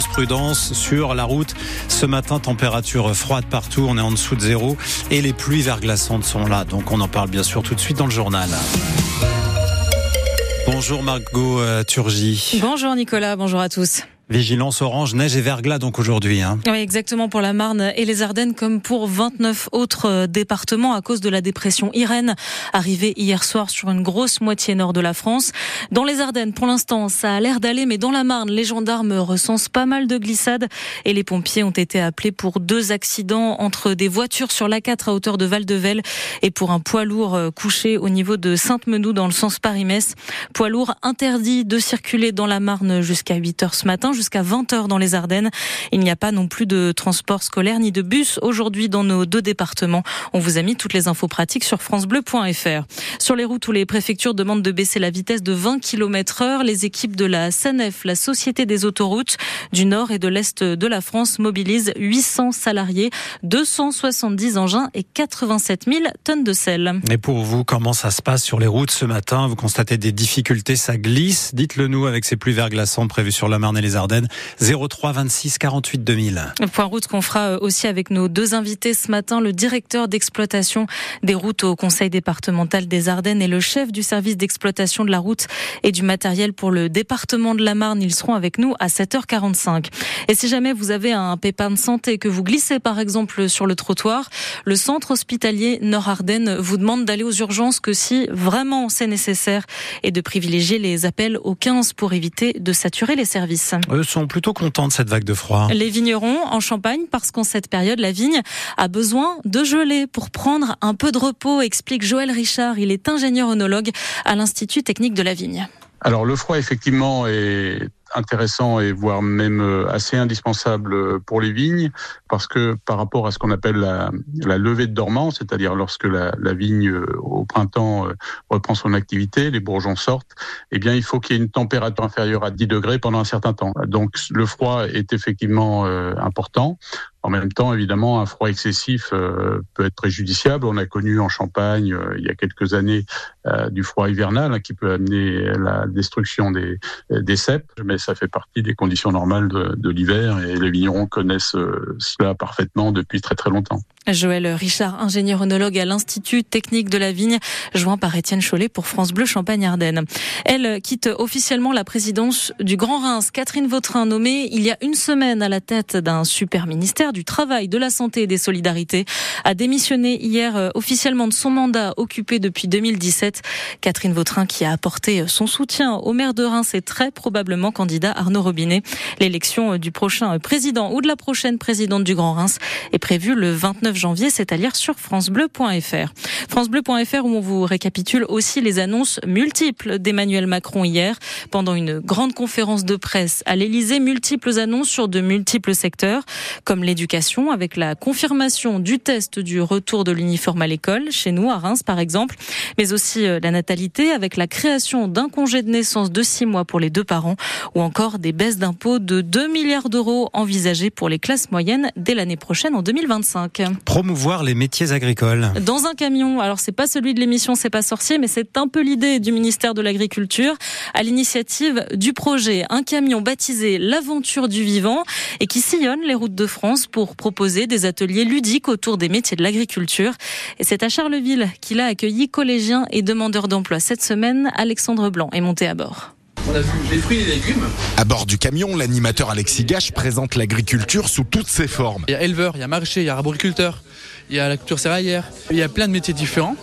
prudence, sur la route. Ce matin, température froide partout, on est en dessous de zéro et les pluies verglaçantes sont là. Donc on en parle bien sûr tout de suite dans le journal. Bonjour Margot euh, Turgy. Bonjour Nicolas, bonjour à tous. Vigilance orange, neige et verglas donc aujourd'hui. Hein. Oui, exactement pour la Marne et les Ardennes comme pour 29 autres euh, départements à cause de la dépression Irène arrivée hier soir sur une grosse moitié nord de la France. Dans les Ardennes, pour l'instant, ça a l'air d'aller, mais dans la Marne, les gendarmes recensent pas mal de glissades et les pompiers ont été appelés pour deux accidents entre des voitures sur l'A4 à hauteur de Val-de-Velle et pour un poids lourd euh, couché au niveau de Sainte-Menou dans le sens Paris-Metz. Poids lourd interdit de circuler dans la Marne jusqu'à 8 heures ce matin jusqu'à 20h dans les Ardennes. Il n'y a pas non plus de transport scolaire ni de bus aujourd'hui dans nos deux départements. On vous a mis toutes les infos pratiques sur francebleu.fr. Sur les routes où les préfectures demandent de baisser la vitesse de 20 km heure, les équipes de la SANEF, la Société des autoroutes du nord et de l'est de la France, mobilisent 800 salariés, 270 engins et 87 000 tonnes de sel. Et pour vous, comment ça se passe sur les routes ce matin? Vous constatez des difficultés, ça glisse Dites-le nous avec ces pluies verglaçantes prévues sur la Marne et les Ardennes. 03 26 48 2000. Point route qu'on fera euh, aussi avec nos deux invités ce matin, le directeur d'exploitation des routes au Conseil départemental des Ardennes et le chef du service d'exploitation de la route et du matériel pour le département de la Marne. Ils seront avec nous à 7h45. Et si jamais vous avez un pépin de santé, que vous glissez par exemple sur le trottoir, le centre hospitalier Nord-Ardennes vous demande d'aller aux urgences que si vraiment c'est nécessaire et de privilégier les appels au 15 pour éviter de saturer les services sont plutôt contents de cette vague de froid. Les vignerons en Champagne, parce qu'en cette période, la vigne a besoin de geler pour prendre un peu de repos, explique Joël Richard. Il est ingénieur onologue à l'Institut technique de la vigne. Alors le froid effectivement est intéressant et voire même euh, assez indispensable euh, pour les vignes parce que par rapport à ce qu'on appelle la, levée de dormance, c'est-à-dire lorsque la, la, vigne euh, au printemps reprend son activité, les bourgeons sortent, eh bien il faut qu'il y ait une température inférieure à 10 degrés pendant un certain temps. Donc le froid est effectivement important. En même temps, évidemment, un froid excessif peut être préjudiciable. On a connu en Champagne il y a quelques années du froid hivernal hein, qui peut amener la destruction des, des cèpes. Mais ça fait partie des conditions normales de, de l'hiver et les vignerons connaissent euh, cela parfaitement depuis très très longtemps. Joël Richard, ingénieur onologue à l'Institut technique de la vigne, joint par Étienne Chollet pour France Bleu Champagne-Ardenne. Elle quitte officiellement la présidence du Grand Reims. Catherine Vautrin, nommée il y a une semaine à la tête d'un super ministère du Travail, de la Santé et des Solidarités, a démissionné hier euh, officiellement de son mandat occupé depuis 2017. Catherine Vautrin qui a apporté son soutien au maire de Reims est très probablement candidat Arnaud Robinet. L'élection du prochain président ou de la prochaine présidente du Grand Reims est prévue le 29 janvier, c'est à lire sur francebleu.fr. francebleu.fr où on vous récapitule aussi les annonces multiples d'Emmanuel Macron hier pendant une grande conférence de presse à l'Elysée, multiples annonces sur de multiples secteurs comme l'éducation avec la confirmation du test du retour de l'uniforme à l'école chez nous à Reims par exemple, mais aussi euh, la natalité avec la création d'un congé de naissance de six mois pour les deux parents ou encore des baisses d'impôts de 2 milliards d'euros envisagées pour les classes moyennes dès l'année prochaine en 2025 promouvoir les métiers agricoles. Dans un camion, alors c'est pas celui de l'émission C'est pas sorcier, mais c'est un peu l'idée du ministère de l'Agriculture à l'initiative du projet. Un camion baptisé L'aventure du vivant et qui sillonne les routes de France pour proposer des ateliers ludiques autour des métiers de l'agriculture. Et c'est à Charleville qu'il a accueilli collégiens et demandeurs d'emploi. Cette semaine, Alexandre Blanc est monté à bord. On a vu les fruits et les légumes. À bord du camion, l'animateur Alexis Gache présente l'agriculture sous toutes ses formes. Il y a éleveur, il y a maraîcher, il y a arboriculteur, il y a la culture céréalière. Il y a plein de métiers différents.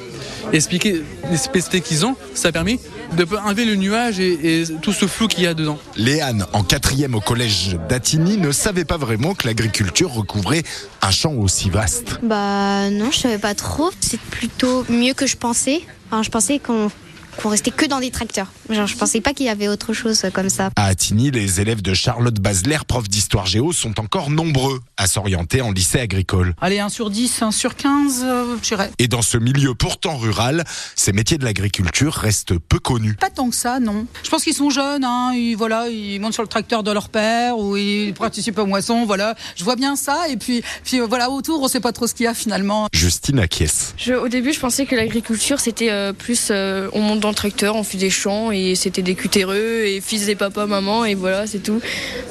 Expliquer les spécificités qu'ils ont, ça a permis de enlever le nuage et, tout ce flou qu'il y a dedans. Léane, en quatrième au collège d'Attigny, ne savait pas vraiment que l'agriculture recouvrait un champ aussi vaste. Bah non, je savais pas trop. C'est plutôt mieux que je pensais. Enfin, je pensais qu'on qu'on restait que dans des tracteurs. Genre, je pensais pas qu'il y avait autre chose comme ça. À Attigny, les élèves de Charlotte Basler, prof d'histoire géo, sont encore nombreux à s'orienter en lycée agricole. Allez, 1 sur 10, 1 sur 15, euh, j'irais. Et dans ce milieu pourtant rural, ces métiers de l'agriculture restent peu connus. Pas tant que ça, non. Je pense qu'ils sont jeunes, hein, ils, voilà, ils montent sur le tracteur de leur père ou ils participent aux moissons, voilà. Je vois bien ça et puis, puis euh, voilà, autour, on sait pas trop ce qu'il y a finalement. Justine acquiesce. Je, au début, je pensais que l'agriculture, c'était euh, plus, on monte dans dans le tracteur, on fait des champs et c'était des cutéreux et fils et papa, maman et voilà, c'est tout.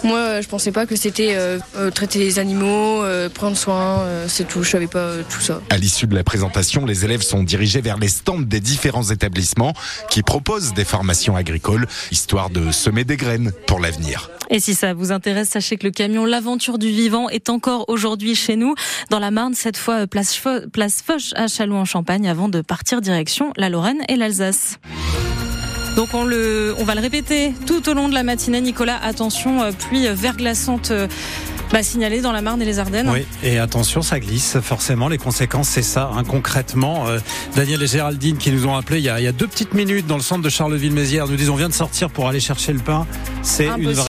Moi, je pensais pas que c'était euh, euh, traiter les animaux, euh, prendre soin, c'est tout. Je savais pas tout ça. À l'issue de la présentation, les élèves sont dirigés vers les stands des différents établissements qui proposent des formations agricoles, histoire de semer des graines pour l'avenir. Et si ça vous intéresse, sachez que le camion L'aventure du vivant est encore aujourd'hui chez nous, dans la Marne, cette fois place, Foch à Châlons-en-Champagne, avant de partir direction la Lorraine et l'Alsace. Donc on, le, on va le répéter tout au long de la matinée. Nicolas, attention, euh, pluie verglaçante. Euh, bah, signalée dans la Marne et les Ardennes. Oui, et attention, ça glisse. Forcément, les conséquences, c'est ça. Hein, concrètement, euh, Daniel et Géraldine qui nous ont appelé il y, a, il y a deux petites minutes dans le centre de Charleville-Mézières nous disent on vient de sortir pour aller chercher le pain. C'est une